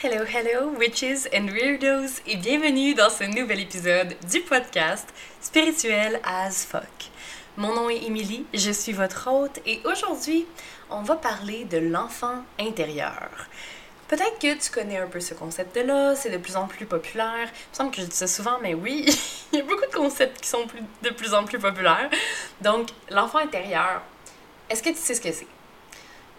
Hello, hello, witches and weirdos, et bienvenue dans ce nouvel épisode du podcast Spirituel as fuck. Mon nom est Emily, je suis votre hôte, et aujourd'hui, on va parler de l'enfant intérieur. Peut-être que tu connais un peu ce concept-là, c'est de plus en plus populaire. Il me semble que je dis ça souvent, mais oui, il y a beaucoup de concepts qui sont de plus en plus populaires. Donc, l'enfant intérieur, est-ce que tu sais ce que c'est?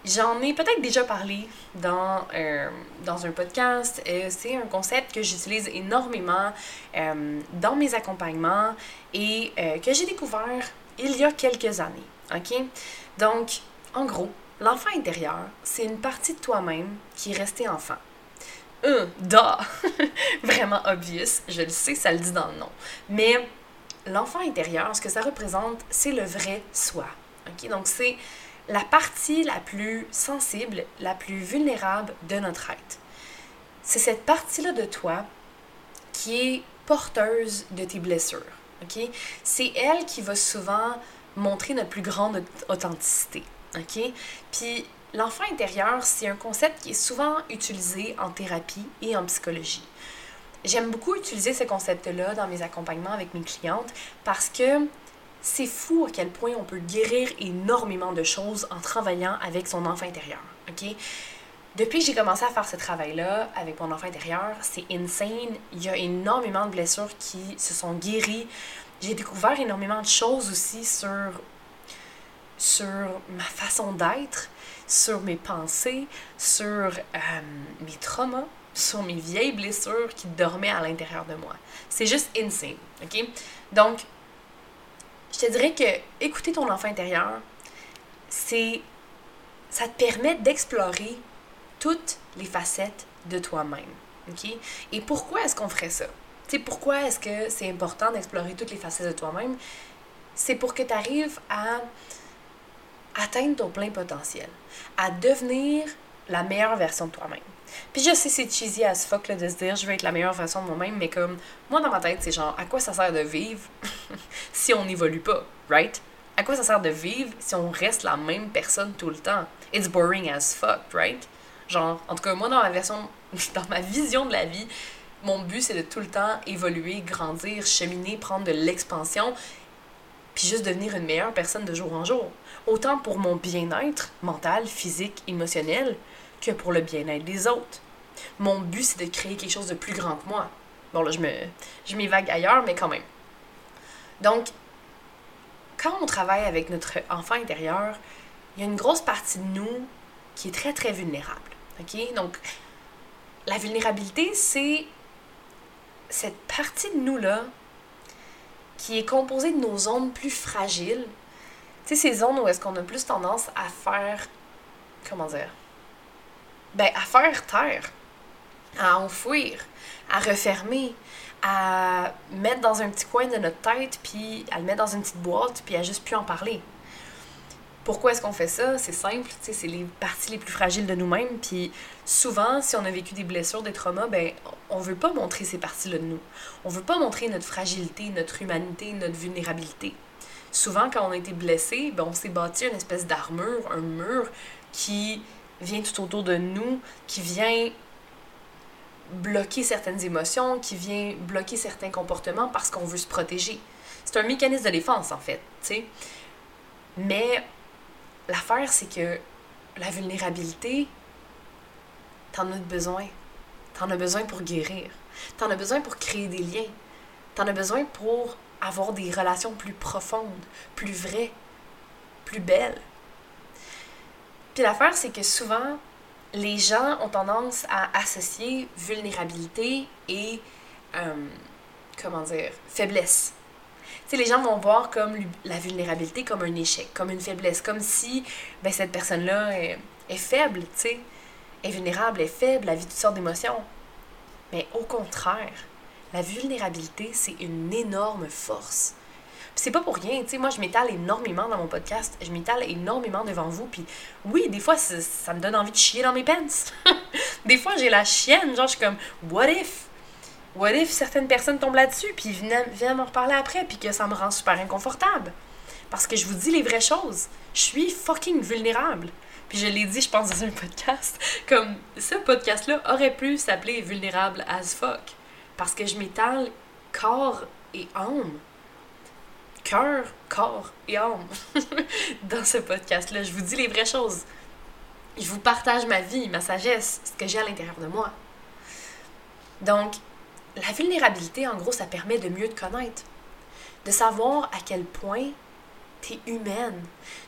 J'en ai peut-être déjà parlé dans, euh, dans un podcast. Euh, c'est un concept que j'utilise énormément euh, dans mes accompagnements et que j'ai découvert il y a quelques années. OK? Donc, en gros, l'enfant intérieur, c'est une partie de toi-même qui est restée enfant. Un, da! Vraiment obvious, je le sais, ça le dit dans le nom. Mais l'enfant intérieur, ce que ça représente, c'est le vrai soi. OK? Donc, c'est la partie la plus sensible, la plus vulnérable de notre être. C'est cette partie-là de toi qui est porteuse de tes blessures. C'est elle qui va souvent montrer notre plus grande authenticité. Puis l'enfant intérieur, c'est un concept qui est souvent utilisé en thérapie et en psychologie. J'aime beaucoup utiliser ce concept-là dans mes accompagnements avec mes clientes parce que c'est fou à quel point on peut guérir énormément de choses en travaillant avec son enfant intérieur. OK? Depuis que j'ai commencé à faire ce travail-là avec mon enfant intérieur, c'est insane. Il y a énormément de blessures qui se sont guéries. J'ai découvert énormément de choses aussi sur, sur ma façon d'être, sur mes pensées, sur euh, mes traumas, sur mes vieilles blessures qui dormaient à l'intérieur de moi. C'est juste insane. OK? Donc, je te dirais que écouter ton enfant intérieur, c'est ça te permet d'explorer toutes les facettes de toi-même. OK? Et pourquoi est-ce qu'on ferait ça? Tu pourquoi est-ce que c'est important d'explorer toutes les facettes de toi-même? C'est pour que tu arrives à atteindre ton plein potentiel, à devenir la meilleure version de toi-même. Puis je sais, c'est cheesy as fuck là, de se dire je veux être la meilleure version de moi-même, mais comme moi dans ma tête, c'est genre à quoi ça sert de vivre? si on n'évolue pas, right? À quoi ça sert de vivre si on reste la même personne tout le temps? It's boring as fuck, right? Genre, en tout cas, moi dans ma version, dans ma vision de la vie, mon but c'est de tout le temps évoluer, grandir, cheminer, prendre de l'expansion, puis juste devenir une meilleure personne de jour en jour. Autant pour mon bien-être mental, physique, émotionnel, que pour le bien-être des autres. Mon but, c'est de créer quelque chose de plus grand que moi. Bon, là, je me je m'évague ailleurs, mais quand même. Donc, quand on travaille avec notre enfant intérieur, il y a une grosse partie de nous qui est très, très vulnérable. OK? Donc, la vulnérabilité, c'est cette partie de nous-là qui est composée de nos zones plus fragiles. Tu ces zones où est-ce qu'on a plus tendance à faire, comment dire, ben, à faire taire, à enfouir, à refermer, à mettre dans un petit coin de notre tête, puis à le mettre dans une petite boîte, puis à juste plus en parler. Pourquoi est-ce qu'on fait ça? C'est simple, c'est les parties les plus fragiles de nous-mêmes, puis souvent, si on a vécu des blessures, des traumas, ben, on veut pas montrer ces parties-là de nous. On veut pas montrer notre fragilité, notre humanité, notre vulnérabilité. Souvent, quand on a été blessé, ben, on s'est bâti une espèce d'armure, un mur qui vient tout autour de nous, qui vient bloquer certaines émotions, qui vient bloquer certains comportements parce qu'on veut se protéger. C'est un mécanisme de défense, en fait, tu sais. Mais l'affaire, c'est que la vulnérabilité, t'en as besoin. T'en as besoin pour guérir. T'en as besoin pour créer des liens. T'en as besoin pour avoir des relations plus profondes, plus vraies, plus belles. Puis l'affaire, c'est que souvent, les gens ont tendance à associer vulnérabilité et, euh, comment dire, faiblesse. Tu les gens vont voir comme la vulnérabilité comme un échec, comme une faiblesse, comme si ben, cette personne-là est, est, faible, tu sais, est vulnérable, est faible, elle vit toutes sortes d'émotions. Mais au contraire, la vulnérabilité, c'est une énorme force c'est pas pour rien, tu sais, moi je m'étale énormément dans mon podcast, je m'étale énormément devant vous, puis oui, des fois ça, me donne envie de chier dans mes pants. des fois j'ai la chienne, genre je suis comme, what if? What if certaines personnes tombent là-dessus, puis viennent, m'en reparler après, puis que ça me rend super inconfortable? Parce que je vous dis les vraies choses. Je suis fucking vulnérable. Puis je l'ai dit, je pense, dans un podcast, comme ce podcast-là aurait pu s'appeler Vulnérable as fuck. Parce que je m'étale corps et âme. Cœur, corps et âme. dans ce podcast-là, je vous dis les vraies choses. Je vous partage ma vie, ma sagesse, ce que j'ai à l'intérieur de moi. Donc, la vulnérabilité, en gros, ça permet de mieux te connaître. De savoir à quel point tu es humaine.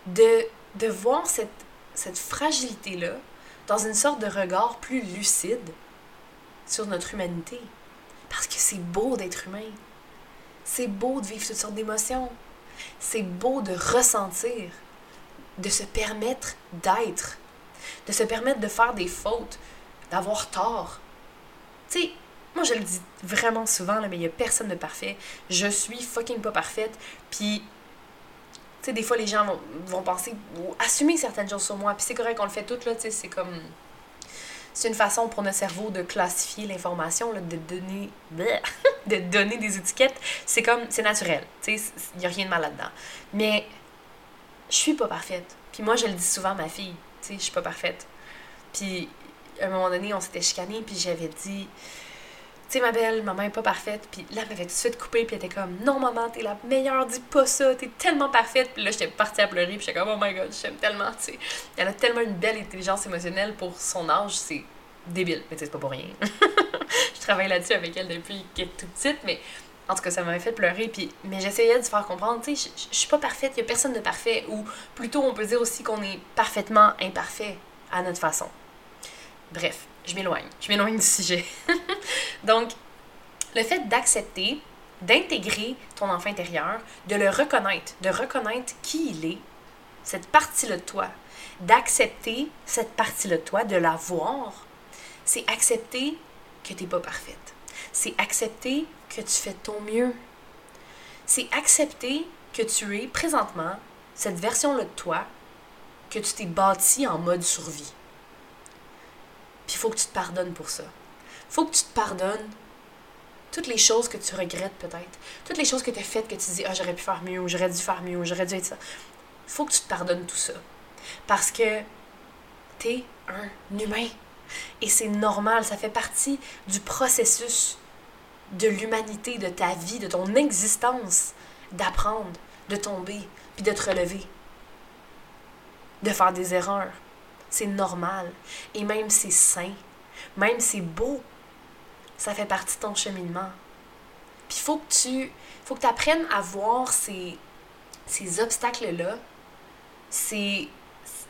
De, de voir cette, cette fragilité-là dans une sorte de regard plus lucide sur notre humanité. Parce que c'est beau d'être humain. C'est beau de vivre toutes sortes d'émotions. C'est beau de ressentir, de se permettre d'être, de se permettre de faire des fautes, d'avoir tort. Tu sais, moi je le dis vraiment souvent, là, mais il n'y a personne de parfait. Je suis fucking pas parfaite. Puis, tu sais, des fois les gens vont, vont penser ou assumer certaines choses sur moi. Puis c'est correct qu'on le fait tout, là, tu sais, c'est comme c'est une façon pour notre cerveau de classifier l'information, de donner, de donner des étiquettes. C'est comme, c'est naturel, il n'y a rien de mal là-dedans. Mais je suis pas parfaite. Puis moi, je le dis souvent à ma fille, je suis pas parfaite. Puis à un moment donné, on s'était chicané, puis j'avais dit, tu sais, ma belle, maman est pas parfaite. Puis là, elle m'avait tout de suite coupé, puis elle était comme, non, maman, t'es la meilleure, dis pas ça, t'es tellement parfaite. Puis là, j'étais partie à pleurer, puis j'étais comme, oh my god, j'aime tellement, tu sais. Elle a tellement une belle intelligence émotionnelle pour son âge, c'est débile. Mais c'est pas pour rien. je travaille là-dessus avec elle depuis qu'elle est toute petite, mais en tout cas, ça m'avait fait pleurer. Puis, mais j'essayais de faire comprendre, tu sais, je suis pas parfaite, il y a personne de parfait. Ou plutôt, on peut dire aussi qu'on est parfaitement imparfait à notre façon. Bref, je m'éloigne. Je m'éloigne du sujet. Donc, le fait d'accepter, d'intégrer ton enfant intérieur, de le reconnaître, de reconnaître qui il est, cette partie-là de toi, d'accepter cette partie-là de toi, de la voir, c'est accepter que tu n'es pas parfaite. C'est accepter que tu fais ton mieux. C'est accepter que tu es présentement cette version-là de toi que tu t'es bâti en mode survie. Il faut que tu te pardonnes pour ça. Il faut que tu te pardonnes toutes les choses que tu regrettes peut-être. Toutes les choses que tu as faites que tu dis, ah, j'aurais pu faire mieux, j'aurais dû faire mieux, j'aurais dû être ça. Il faut que tu te pardonnes tout ça. Parce que tu es un humain. Et c'est normal, ça fait partie du processus de l'humanité, de ta vie, de ton existence, d'apprendre, de tomber, puis de te relever, de faire des erreurs. C'est normal. Et même c'est sain, même c'est beau. Ça fait partie de ton cheminement. Puis il faut que tu faut que apprennes à voir ces, ces obstacles-là, ces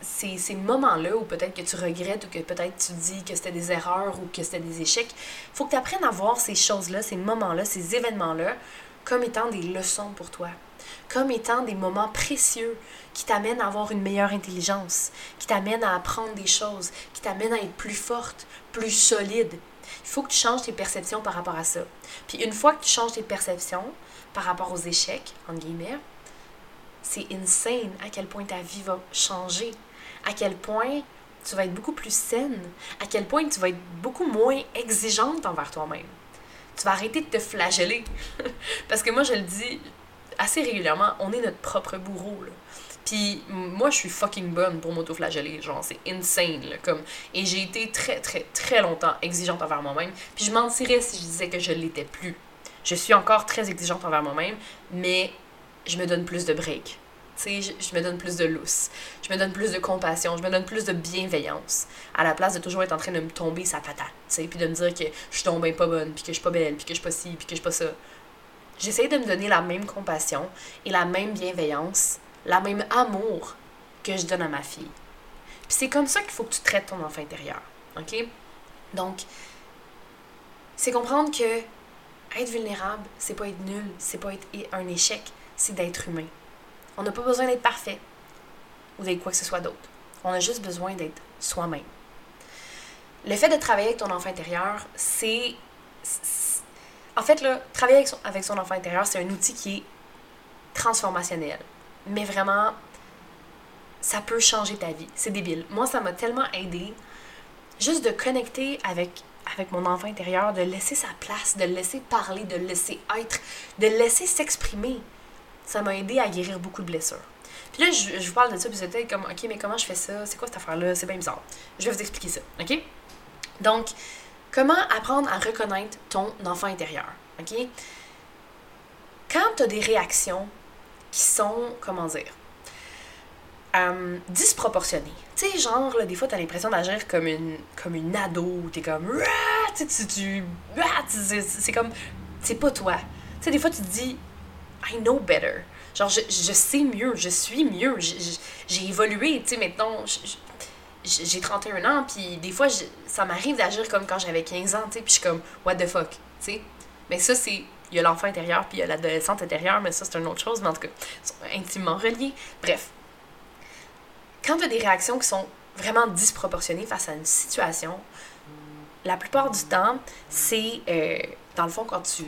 ces, ces moments-là où peut-être que tu regrettes ou que peut-être tu dis que c'était des erreurs ou que c'était des échecs, il faut que tu apprennes à voir ces choses-là, ces moments-là, ces événements-là comme étant des leçons pour toi, comme étant des moments précieux qui t'amènent à avoir une meilleure intelligence, qui t'amènent à apprendre des choses, qui t'amènent à être plus forte, plus solide. Il faut que tu changes tes perceptions par rapport à ça. Puis une fois que tu changes tes perceptions par rapport aux échecs, en guillemets, c'est insane à quel point ta vie va changer à quel point tu vas être beaucoup plus saine, à quel point tu vas être beaucoup moins exigeante envers toi-même. Tu vas arrêter de te flageller. Parce que moi, je le dis assez régulièrement, on est notre propre bourreau. Puis moi, je suis fucking bonne pour m'auto-flageller. Genre, c'est insane. Comme... Et j'ai été très, très, très longtemps exigeante envers moi-même. Puis je mentirais si je disais que je l'étais plus. Je suis encore très exigeante envers moi-même, mais je me donne plus de breaks je, me donne plus de lousse, je me donne plus de compassion, je me donne plus de bienveillance, à la place de toujours être en train de me tomber sa patate, tu puis de me dire que je suis tombée pas bonne, puis que je suis pas belle, puis que je suis pas ci, puis que je suis pas ça. J'essaie de me donner la même compassion et la même bienveillance, la même amour que je donne à ma fille. Puis c'est comme ça qu'il faut que tu traites ton enfant intérieur, ok? Donc, c'est comprendre que être vulnérable, c'est pas être nul, c'est pas être un échec, c'est d'être humain. On n'a pas besoin d'être parfait ou d'être quoi que ce soit d'autre. On a juste besoin d'être soi-même. Le fait de travailler avec ton enfant intérieur, c'est. En fait, là, travailler avec son, enfant intérieur, c'est un outil qui est transformationnel. Mais vraiment, ça peut changer ta vie. C'est débile. Moi, ça m'a tellement aidé juste de connecter avec, avec mon enfant intérieur, de laisser sa place, de le laisser parler, de le laisser être, de le laisser s'exprimer ça m'a aidé à guérir beaucoup de blessures. Puis là, je, vous parle de ça, puis êtes comme, OK, mais comment je fais ça? C'est quoi cette affaire-là? C'est bien bizarre. Je vais vous expliquer ça, OK? Donc, comment apprendre à reconnaître ton enfant intérieur, OK? Quand tu as des réactions qui sont, comment dire, euh, disproportionnées. Tu sais, genre, là, des fois, tu as l'impression d'agir comme une, comme une ado, tu es comme, tu tu, c'est comme, c'est pas toi. Tu sais, des fois, tu te dis, I know better. Genre, je, je sais mieux, je suis mieux, j'ai évolué, tu sais, maintenant, j'ai 31 ans, puis des fois, ça m'arrive d'agir comme quand j'avais 15 ans, tu sais, puis je suis comme, what the fuck, tu sais. Mais ça, c'est, il y a l'enfant intérieur, puis il y a l'adolescente intérieure, mais ça, c'est une autre chose, mais en tout cas, ils sont intimement reliés. Bref. Quand tu as des réactions qui sont vraiment disproportionnées face à une situation, la plupart du temps, c'est, euh, dans le fond, quand tu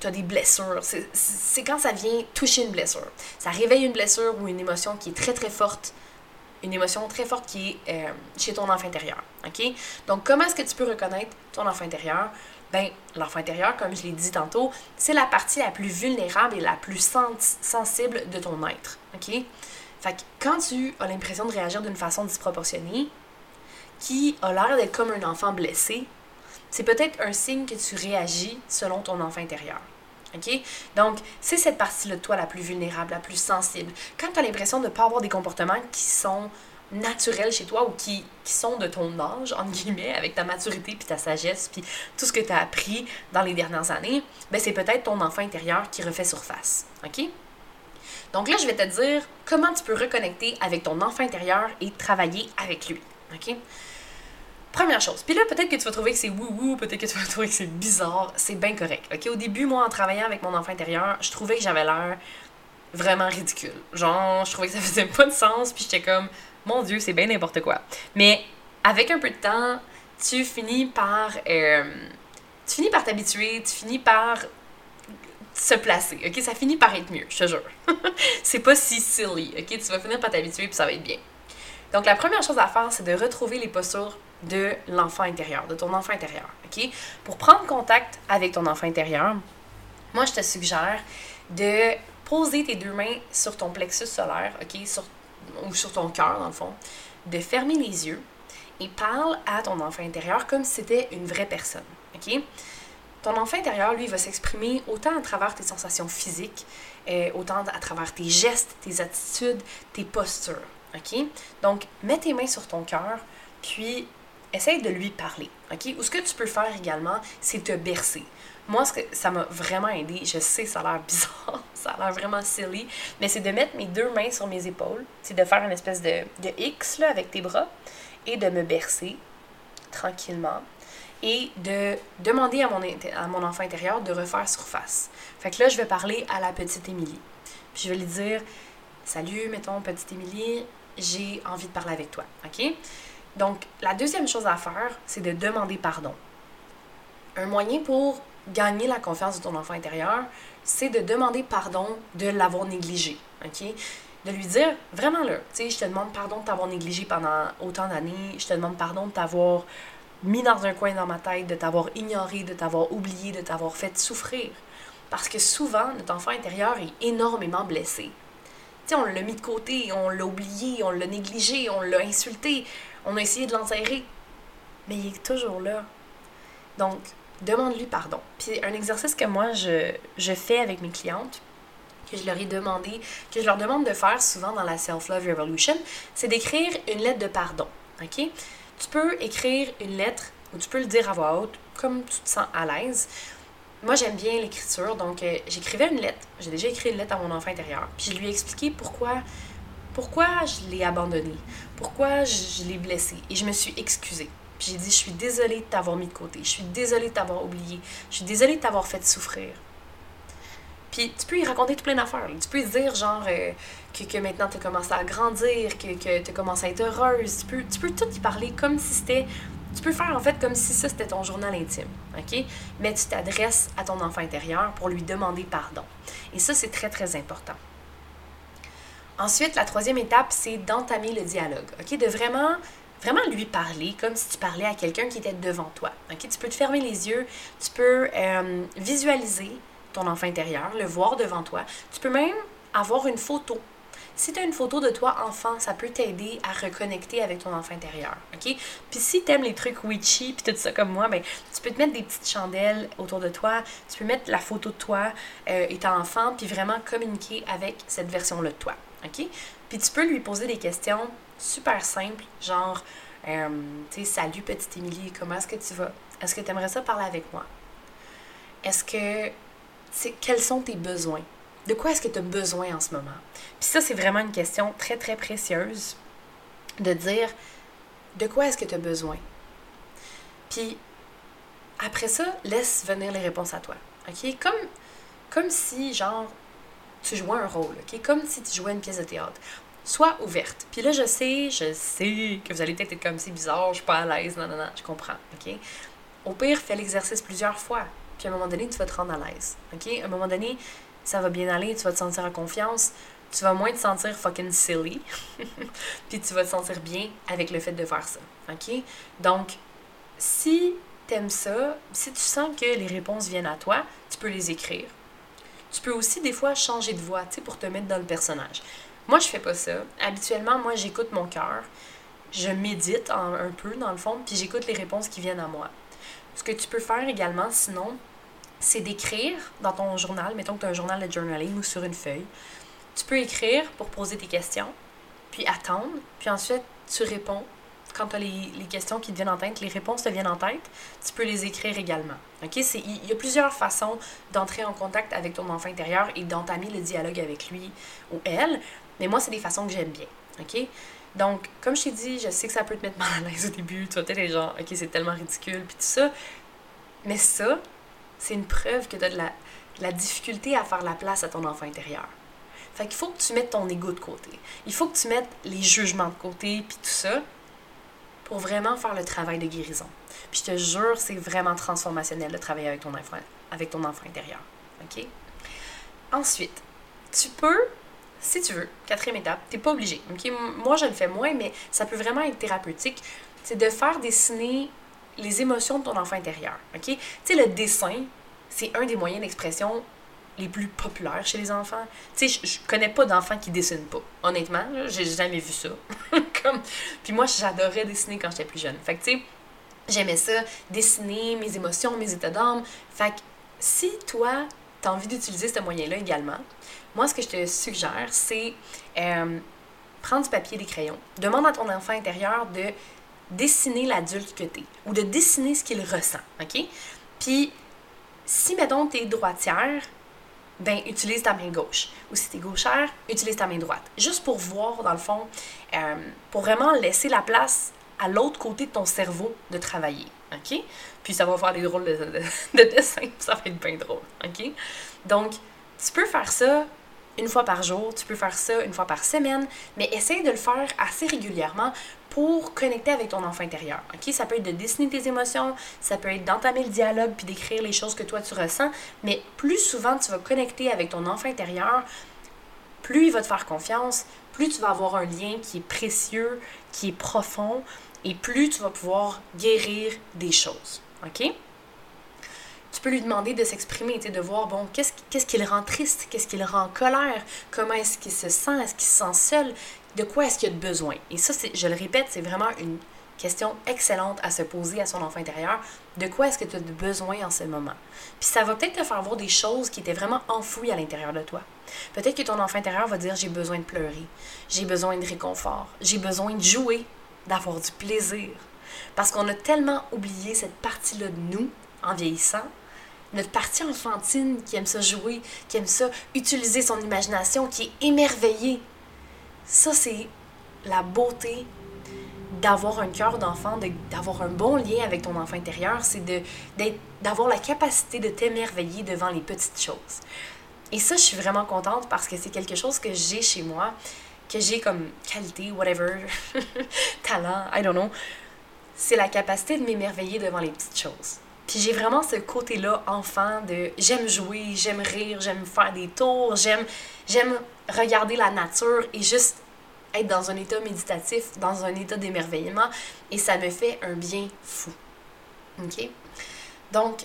tu as des blessures. C'est quand ça vient toucher une blessure. Ça réveille une blessure ou une émotion qui est très très forte. Une émotion très forte qui est euh, chez ton enfant intérieur. Donc, comment est-ce que tu peux reconnaître ton enfant intérieur? Ben, l'enfant intérieur, comme je l'ai dit tantôt, c'est la partie la plus vulnérable et la plus sensible de ton être. Fait quand tu as l'impression de réagir d'une façon disproportionnée, qui a l'air d'être comme un enfant blessé, c'est peut-être un signe que tu réagis selon ton enfant intérieur. Donc, c'est cette partie-là de toi la plus vulnérable, la plus sensible. Quand tu as l'impression de ne pas avoir des comportements qui sont naturels chez toi ou qui, qui sont de ton âge, entre guillemets, avec ta maturité puis ta sagesse puis tout ce que tu as appris dans les dernières années, ben c'est peut-être ton enfant intérieur qui refait surface. OK? Donc là, je vais te dire comment tu peux reconnecter avec ton enfant intérieur et travailler avec lui. OK? Première chose. Puis là, peut-être que tu vas trouver que c'est wou-wou, peut-être que tu vas trouver que c'est bizarre. C'est bien correct. OK? Au début, moi, en travaillant avec mon enfant intérieur, je trouvais que j'avais l'air vraiment ridicule. Genre, je trouvais que ça faisait pas de sens, puis j'étais comme, mon Dieu, c'est bien n'importe quoi. Mais avec un peu de temps, tu finis par. Euh, tu finis par t'habituer, tu finis par se placer, ok? Ça finit par être mieux, je te jure. c'est pas si silly, ok? Tu vas finir par t'habituer puis ça va être bien. Donc, la première chose à faire, c'est de retrouver les postures de l'enfant intérieur, de ton enfant intérieur. Pour prendre contact avec ton enfant intérieur, moi, je te suggère de poser tes deux mains sur ton plexus solaire, OK? ou sur ton cœur, dans le fond. De fermer les yeux et parle à ton enfant intérieur comme si c'était une vraie personne. Ton enfant intérieur, lui, va s'exprimer autant à travers tes sensations physiques, euh, autant à travers tes gestes, tes attitudes, tes postures. Donc, mets tes mains sur ton cœur, puis essaye de lui parler. OK? Ou ce que tu peux faire également, c'est te bercer. Moi, ce que ça m'a vraiment aidé, je sais, ça a l'air bizarre, ça a l'air vraiment silly, mais c'est de mettre mes deux mains sur mes épaules, c'est de faire une espèce de, de X avec tes bras et de me bercer tranquillement et de demander à mon, à mon enfant intérieur de refaire surface. Fait que là, je vais parler à la petite Émilie. Puis je vais lui dire Salut, mettons, petite Émilie, j'ai envie de parler avec toi. OK? Donc, la deuxième chose à faire, c'est de demander pardon. Un moyen pour gagner la confiance de ton enfant intérieur, c'est de demander pardon de l'avoir négligé. De lui dire, vraiment là, tu je te demande pardon de t'avoir négligé pendant autant d'années, je te demande pardon de t'avoir mis dans un coin dans ma tête, de t'avoir ignoré, de t'avoir oublié, de t'avoir fait souffrir. Parce que souvent, notre enfant intérieur est énormément blessé. Tu sais, on l'a mis de côté, on l'a oublié, on l'a négligé, on l'a insulté, on a essayé de l'enterrer, mais il est toujours là. Donc, demande-lui pardon. Puis un exercice que moi, je, fais avec mes clientes, que je leur ai demandé, que je leur demande de faire souvent dans la Self-Love Revolution, c'est d'écrire une lettre de pardon. OK? Tu peux écrire une lettre ou tu peux le dire à voix haute, comme tu te sens à l'aise. Moi, j'aime bien l'écriture, donc euh, j'écrivais une lettre. J'ai déjà écrit une lettre à mon enfant intérieur. Puis je lui ai expliqué pourquoi pourquoi je l'ai abandonné, pourquoi je, l'ai blessé? Et je me suis excusée. Puis j'ai dit, je suis désolée de t'avoir mis de côté, je suis désolée de t'avoir oublié, je suis désolée de t'avoir fait souffrir. Puis tu peux y raconter tout plein d'affaires. Tu peux dire, genre, euh, que, que, maintenant tu as commencé à grandir, que, que tu as commencé à être heureuse. Tu peux, tu peux tout y parler comme si c'était. Tu peux faire en fait comme si ça c'était ton journal intime, OK? Mais tu t'adresses à ton enfant intérieur pour lui demander pardon. Et ça, c'est très, très important. Ensuite, la troisième étape, c'est d'entamer le dialogue, OK? De vraiment, vraiment lui parler comme si tu parlais à quelqu'un qui était devant toi? Tu peux te fermer les yeux, tu peux euh, visualiser ton enfant intérieur, le voir devant toi. Tu peux même avoir une photo. Si tu as une photo de toi enfant, ça peut t'aider à reconnecter avec ton enfant intérieur, OK? Puis si tu aimes les trucs witchy puis tout ça comme moi, ben tu peux te mettre des petites chandelles autour de toi, tu peux mettre la photo de toi euh, étant enfant puis vraiment communiquer avec cette version-là de toi, OK? Puis tu peux lui poser des questions super simples, genre euh, tu sais, salut petite Émilie, comment est-ce que tu vas? Est-ce que tu aimerais ça parler avec moi? Est-ce que quels sont tes besoins? De quoi est-ce que tu as besoin en ce moment? Puis ça, c'est vraiment une question très, très précieuse de dire de quoi est-ce que tu as besoin? Puis après ça, laisse venir les réponses à toi. OK? Comme, comme si, genre, tu jouais un rôle, OK? Comme si tu jouais une pièce de théâtre. Sois ouverte. Puis là, je sais, je sais que vous allez peut-être être comme si bizarre, je suis pas à l'aise, non, non, non, je comprends, OK? Au pire, fais l'exercice plusieurs fois. Puis à un moment donné, tu vas te rendre à l'aise. OK? À un moment donné, ça va bien aller, tu vas te sentir en confiance, tu vas moins te sentir fucking silly, puis tu vas te sentir bien avec le fait de faire ça. OK? Donc, si t'aimes ça, si tu sens que les réponses viennent à toi, tu peux les écrire. Tu peux aussi des fois changer de voix, tu sais, pour te mettre dans le personnage. Moi, je fais pas ça. Habituellement, moi, j'écoute mon cœur. Je médite un peu, dans le fond, puis j'écoute les réponses qui viennent à moi. Ce que tu peux faire également, sinon, c'est d'écrire dans ton journal, mettons que tu as un journal de journaling ou sur une feuille. Tu peux écrire pour poser tes questions, puis attendre, puis ensuite tu réponds. Quand tu as les, les, questions qui te viennent en tête, les réponses te viennent en tête, tu peux les écrire également. OK? Il y a plusieurs façons d'entrer en contact avec ton enfant intérieur et d'entamer le dialogue avec lui ou elle, mais moi, c'est des façons que j'aime bien. OK? Donc, comme je t'ai dit, je sais que ça peut te mettre mal à l'aise au début. Tu vas peut-être être genre, OK, c'est tellement ridicule, puis tout ça. Mais ça, c'est une preuve que tu as de la, difficulté à faire la place à ton enfant intérieur. Fait qu'il faut que tu mettes ton ego de côté. Il faut que tu mettes les jugements de côté, puis tout ça, pour vraiment faire le travail de guérison. Puis je te jure, c'est vraiment transformationnel de travailler avec ton enfant, avec ton enfant intérieur. OK? Ensuite, tu peux, si tu veux, quatrième étape, t'es pas obligé. OK? Moi, je le fais moins, mais ça peut vraiment être thérapeutique. C'est de faire dessiner les émotions de ton enfant intérieur. OK? Tu sais, le dessin, c'est un des moyens d'expression les plus populaires chez les enfants. Tu sais, je, connais pas d'enfants qui dessinent pas. Honnêtement, j'ai jamais vu ça. Comme... Puis moi, j'adorais dessiner quand j'étais plus jeune. Fait que, tu sais, j'aimais ça, dessiner mes émotions, mes états d'âme. Fait que si toi, tu as envie d'utiliser ce moyen-là également, moi, ce que je te suggère, c'est euh, prendre du papier et des crayons. Demande à ton enfant intérieur de dessiner l'adulte que tu es ou de dessiner ce qu'il ressent, OK? Puis, si, mettons, tu es droitière, ben utilise ta main gauche. Ou si tu es gauchère, utilise ta main droite. Juste pour voir, dans le fond, euh, pour vraiment laisser la place à l'autre côté de ton cerveau de travailler, OK? Puis ça va faire des drôles de, de, de dessins, ça va être bien drôle, OK? Donc, tu peux faire ça une fois par jour, tu peux faire ça une fois par semaine, mais essaye de le faire assez régulièrement pour connecter avec ton enfant intérieur. OK? Ça peut être de dessiner tes émotions, ça peut être d'entamer le dialogue puis d'écrire les choses que toi tu ressens, mais plus souvent tu vas connecter avec ton enfant intérieur, plus il va te faire confiance, plus tu vas avoir un lien qui est précieux, qui est profond, et plus tu vas pouvoir guérir des choses. OK? Tu peux lui demander de s'exprimer, de voir, bon, qu'est-ce qui le rend triste, qu'est-ce qui le rend en colère, comment est-ce qu'il se sent, est-ce qu'il se sent seul, de quoi est-ce qu'il a besoin. Et ça, je le répète, c'est vraiment une question excellente à se poser à son enfant intérieur. De quoi est-ce que tu as besoin en ce moment? Puis ça va peut-être te faire voir des choses qui étaient vraiment enfouies à l'intérieur de toi. Peut-être que ton enfant intérieur va dire j'ai besoin de pleurer, j'ai besoin de réconfort, j'ai besoin de jouer, d'avoir du plaisir. Parce qu'on a tellement oublié cette partie-là de nous en vieillissant notre partie enfantine qui aime ça jouer, qui aime ça utiliser son imagination, qui est émerveillée. Ça, c'est la beauté d'avoir un cœur d'enfant, d'avoir un bon lien avec ton enfant intérieur, c'est d'avoir la capacité de t'émerveiller devant les petites choses. Et ça, je suis vraiment contente parce que c'est quelque chose que j'ai chez moi, que j'ai comme qualité, whatever, talent, I don't know. C'est la capacité de m'émerveiller devant les petites choses. Puis j'ai vraiment ce côté-là enfant de j'aime jouer, j'aime rire, j'aime faire des tours, j'aime j'aime regarder la nature et juste être dans un état méditatif, dans un état d'émerveillement et ça me fait un bien fou. OK? Donc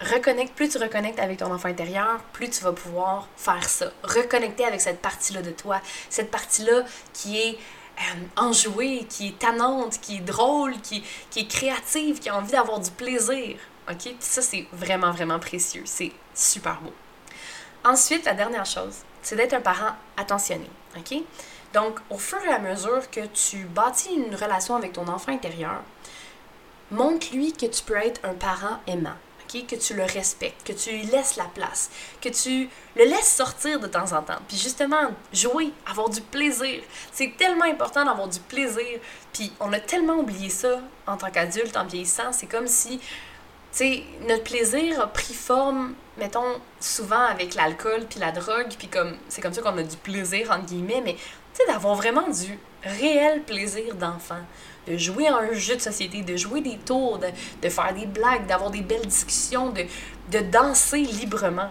reconnecte, plus tu reconnectes avec ton enfant intérieur, plus tu vas pouvoir faire ça. Reconnecter avec cette partie-là de toi, cette partie-là qui est euh, enjouée, qui est tannante, qui est drôle, qui, qui est créative, qui a envie d'avoir du plaisir. OK? Ça, c'est vraiment, vraiment précieux. C'est super beau. Ensuite, la dernière chose, c'est d'être un parent attentionné. OK? Donc, au fur et à mesure que tu bâtis une relation avec ton enfant intérieur, montre-lui que tu peux être un parent aimant que tu le respectes, que tu lui laisses la place, que tu le laisses sortir de temps en temps. Puis justement, jouer, avoir du plaisir. C'est tellement important d'avoir du plaisir. Puis on a tellement oublié ça en tant qu'adulte, en vieillissant. C'est comme si, sais, notre plaisir a pris forme, mettons, souvent avec l'alcool puis la drogue. Puis comme, c'est comme ça qu'on a du plaisir, entre guillemets. Mais, tu sais, d'avoir vraiment du réel plaisir d'enfant de jouer à un jeu de société, de jouer des tours, de, faire des blagues, d'avoir des belles discussions, de, de danser librement.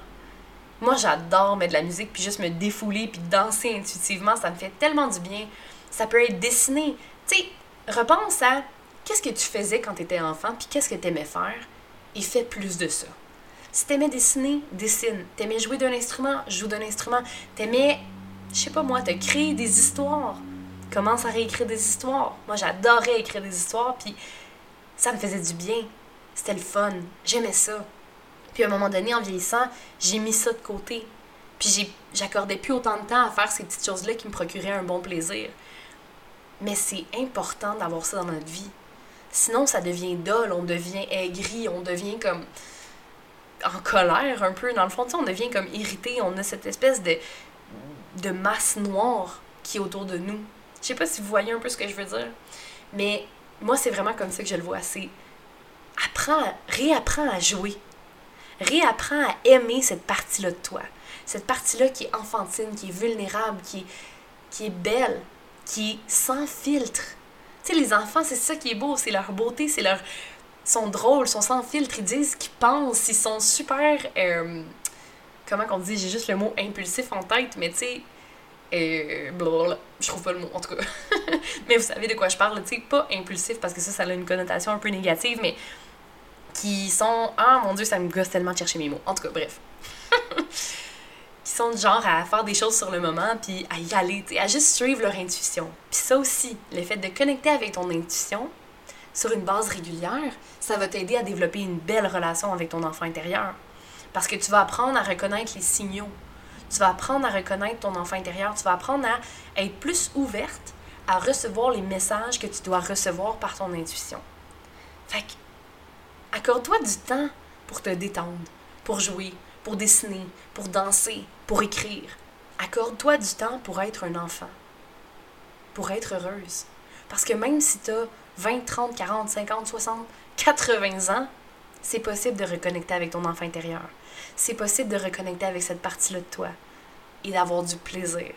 Moi, j'adore mettre de la musique, puis juste me défouler, puis danser intuitivement, ça me fait tellement du bien. Ça peut être dessiner. Tu sais, repense à qu'est-ce que tu faisais quand tu étais enfant, puis qu'est-ce que tu aimais faire, et fais plus de ça. Si t'aimais dessiner, dessine. T'aimais jouer d'un instrument, joue d'un instrument. T'aimais, je sais pas moi, te créer des histoires commence à réécrire des histoires. Moi, j'adorais écrire des histoires, puis ça me faisait du bien. C'était le fun. J'aimais ça. Puis à un moment donné, en vieillissant, j'ai mis ça de côté. Puis j'accordais plus autant de temps à faire ces petites choses-là qui me procuraient un bon plaisir. Mais c'est important d'avoir ça dans notre vie. Sinon, ça devient dole, on devient aigri, on devient comme en colère un peu. Dans le fond, on devient comme irrité. On a cette espèce de, de masse noire qui est autour de nous. Je sais pas si vous voyez un peu ce que je veux dire, mais moi, c'est vraiment comme ça que je le vois. C'est apprends, réapprends à jouer. Réapprends à aimer cette partie-là de toi. Cette partie-là qui est enfantine, qui est vulnérable, qui qui est belle, qui est sans filtre. Les enfants, c'est ça qui est beau, c'est leur beauté, c'est leur. Ils sont drôles, ils sont sans filtre, ils disent ce qu'ils pensent, ils sont super. Euh, comment qu'on dit? J'ai juste le mot impulsif en tête, mais tu sais, blablabla. Je trouve pas le mot, en tout cas. mais vous savez de quoi je parle, tu sais, pas impulsif parce que ça, ça a une connotation un peu négative, mais qui sont. Ah mon dieu, ça me gosse tellement de chercher mes mots. En tout cas, bref. qui sont du genre à faire des choses sur le moment, puis à y aller, à juste suivre leur intuition. Puis ça aussi, le fait de connecter avec ton intuition sur une base régulière, ça va t'aider à développer une belle relation avec ton enfant intérieur. Parce que tu vas apprendre à reconnaître les signaux tu vas apprendre à reconnaître ton enfant intérieur, tu vas apprendre à être plus ouverte à recevoir les messages que tu dois recevoir par ton intuition. Fait que, accorde-toi du temps pour te détendre, pour jouer, pour dessiner, pour danser, pour écrire. Accorde-toi du temps pour être un enfant, pour être heureuse. Parce que même si tu as 20, 30, 40, 50, 60, 80 ans, c'est possible de reconnecter avec ton enfant intérieur c'est possible de reconnecter avec cette partie-là de toi et d'avoir du plaisir.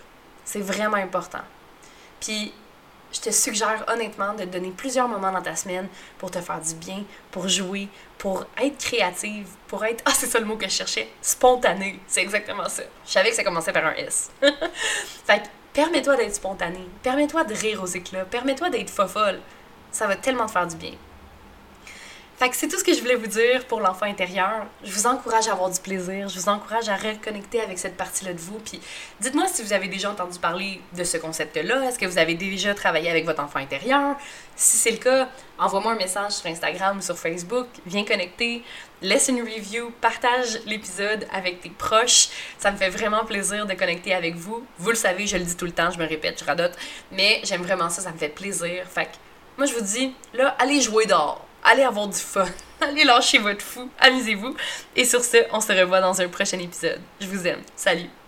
C'est vraiment important. Puis, je te suggère honnêtement de te donner plusieurs moments dans ta semaine pour te faire du bien, pour jouer, pour être créative, pour être, ah c'est ça le mot que je cherchais, spontané. C'est exactement ça. Je savais que ça commençait par un S. fait que, permets-toi d'être spontané, permets-toi de rire aux éclats, permets-toi d'être fofolle. Ça va tellement te faire du bien. Fait que c'est tout ce que je voulais vous dire pour l'enfant intérieur. Je vous encourage à avoir du plaisir, je vous encourage à reconnecter avec cette partie-là de vous. Puis dites-moi si vous avez déjà entendu parler de ce concept-là. Est-ce que vous avez déjà travaillé avec votre enfant intérieur? Si c'est le cas, envoie-moi un message sur Instagram ou sur Facebook. Viens connecter, laisse une review, partage l'épisode avec tes proches. Ça me fait vraiment plaisir de connecter avec vous. Vous le savez, je le dis tout le temps, je me répète, je radote. Mais j'aime vraiment ça, ça me fait plaisir. Fait que moi, je vous dis, là, allez jouer dehors allez avoir du fun, allez lâcher votre fou, amusez-vous. Et sur ce, on se revoit dans un prochain épisode. Je vous aime. Salut!